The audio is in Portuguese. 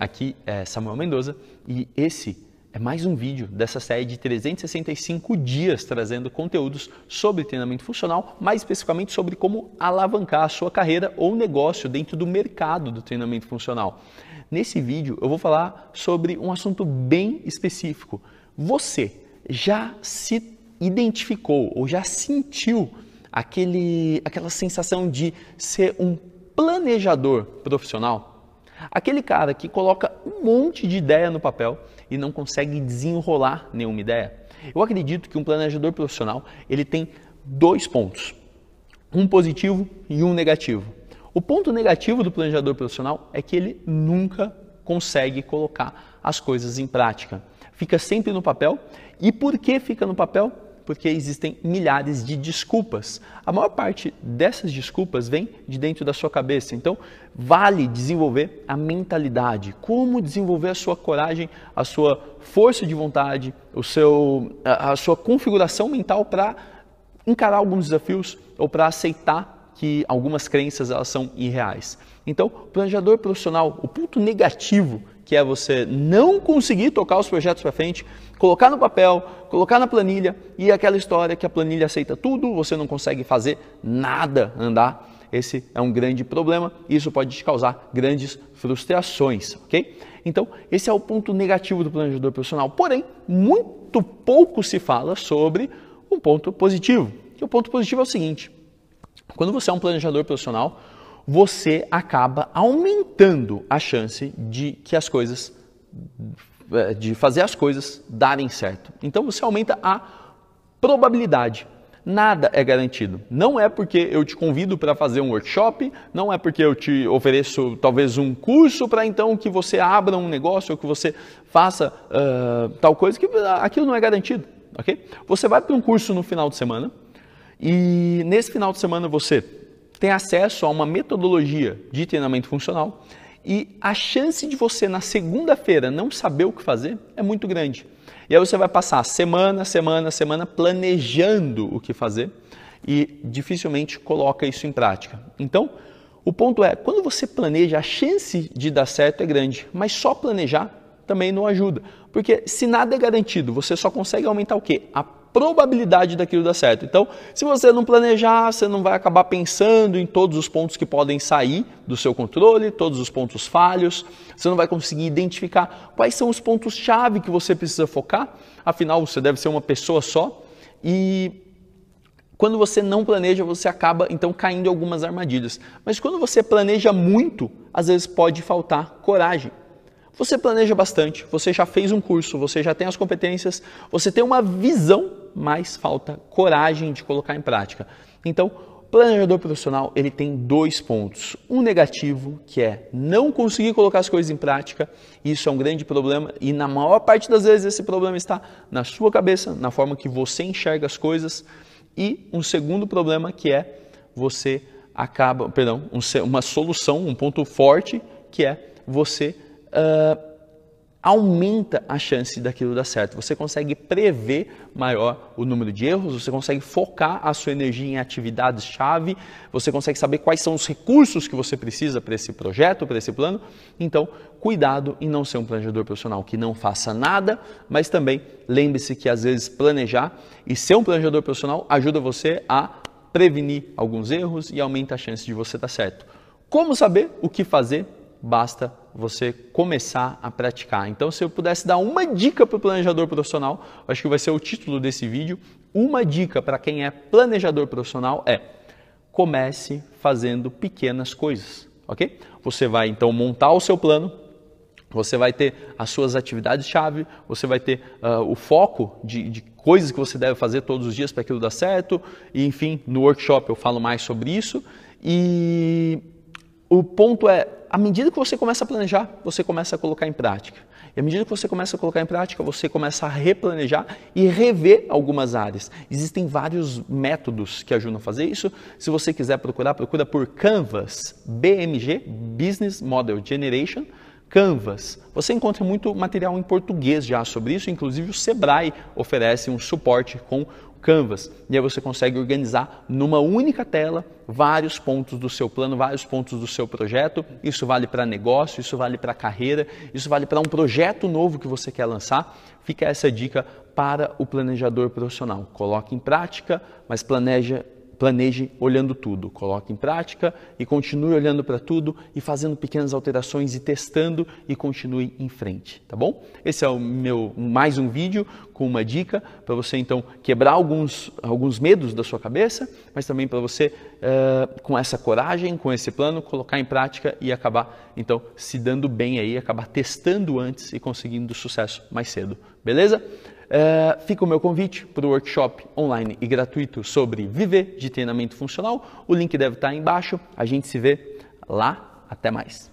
aqui é Samuel Mendoza e esse é mais um vídeo dessa série de 365 dias trazendo conteúdos sobre treinamento funcional, mais especificamente sobre como alavancar a sua carreira ou negócio dentro do mercado do treinamento funcional. Nesse vídeo eu vou falar sobre um assunto bem específico. Você já se identificou ou já sentiu aquele, aquela sensação de ser um planejador profissional? Aquele cara que coloca um monte de ideia no papel e não consegue desenrolar nenhuma ideia. Eu acredito que um planejador profissional ele tem dois pontos, um positivo e um negativo. O ponto negativo do planejador profissional é que ele nunca consegue colocar as coisas em prática. Fica sempre no papel. E por que fica no papel? Porque existem milhares de desculpas. A maior parte dessas desculpas vem de dentro da sua cabeça. Então, vale desenvolver a mentalidade, como desenvolver a sua coragem, a sua força de vontade, o seu, a, a sua configuração mental para encarar alguns desafios ou para aceitar que algumas crenças elas são irreais. Então, planejador profissional, o ponto negativo que é você não conseguir tocar os projetos para frente, colocar no papel, colocar na planilha e aquela história que a planilha aceita tudo, você não consegue fazer nada andar. Esse é um grande problema e isso pode te causar grandes frustrações, ok? Então, esse é o ponto negativo do planejador profissional. Porém, muito pouco se fala sobre um ponto positivo. E o ponto positivo é o seguinte: quando você é um planejador profissional, você acaba aumentando a chance de que as coisas eh, de fazer as coisas darem certo. Então você aumenta a probabilidade. Nada é garantido. Não é porque eu te convido para fazer um workshop, não é porque eu te ofereço talvez um curso para então que você abra um negócio ou que você faça uh, tal coisa, que aquilo não é garantido. ok? Você vai para um curso no final de semana e nesse final de semana você tem acesso a uma metodologia de treinamento funcional e a chance de você na segunda-feira não saber o que fazer é muito grande. E aí você vai passar semana, semana, semana planejando o que fazer e dificilmente coloca isso em prática. Então, o ponto é, quando você planeja, a chance de dar certo é grande, mas só planejar também não ajuda. Porque se nada é garantido, você só consegue aumentar o quê? A probabilidade daquilo dar certo. Então, se você não planejar, você não vai acabar pensando em todos os pontos que podem sair do seu controle, todos os pontos falhos, você não vai conseguir identificar quais são os pontos-chave que você precisa focar, afinal, você deve ser uma pessoa só e quando você não planeja, você acaba então caindo em algumas armadilhas. Mas quando você planeja muito, às vezes pode faltar coragem. Você planeja bastante, você já fez um curso, você já tem as competências, você tem uma visão, mas falta coragem de colocar em prática. Então, planejador profissional ele tem dois pontos. Um negativo, que é não conseguir colocar as coisas em prática, isso é um grande problema e na maior parte das vezes esse problema está na sua cabeça, na forma que você enxerga as coisas. E um segundo problema que é você acaba, perdão, uma solução, um ponto forte que é você uh, aumenta a chance daquilo dar certo. Você consegue prever maior o número de erros, você consegue focar a sua energia em atividades-chave, você consegue saber quais são os recursos que você precisa para esse projeto, para esse plano. Então, cuidado em não ser um planejador profissional que não faça nada, mas também lembre-se que às vezes planejar e ser um planejador profissional ajuda você a prevenir alguns erros e aumenta a chance de você dar certo. Como saber o que fazer basta você começar a praticar. Então, se eu pudesse dar uma dica para o planejador profissional, acho que vai ser o título desse vídeo. Uma dica para quem é planejador profissional é comece fazendo pequenas coisas, ok? Você vai então montar o seu plano, você vai ter as suas atividades-chave, você vai ter uh, o foco de, de, coisas que você deve fazer todos os dias para aquilo dar certo, e enfim, no workshop eu falo mais sobre isso. E o ponto é, à medida que você começa a planejar, você começa a colocar em prática. E à medida que você começa a colocar em prática, você começa a replanejar e rever algumas áreas. Existem vários métodos que ajudam a fazer isso. Se você quiser procurar, procura por Canvas, BMG, Business Model Generation. Canvas. Você encontra muito material em português já sobre isso, inclusive o Sebrae oferece um suporte com Canvas. E aí você consegue organizar numa única tela vários pontos do seu plano, vários pontos do seu projeto. Isso vale para negócio, isso vale para carreira, isso vale para um projeto novo que você quer lançar. Fica essa dica para o planejador profissional. Coloque em prática, mas planeja planeje olhando tudo, coloque em prática e continue olhando para tudo e fazendo pequenas alterações e testando e continue em frente, tá bom? Esse é o meu mais um vídeo com uma dica para você então quebrar alguns, alguns medos da sua cabeça, mas também para você uh, com essa coragem, com esse plano, colocar em prática e acabar então se dando bem aí, acabar testando antes e conseguindo sucesso mais cedo, beleza? Uh, fica o meu convite para o workshop online e gratuito sobre viver de treinamento funcional. O link deve estar aí embaixo. A gente se vê lá. Até mais.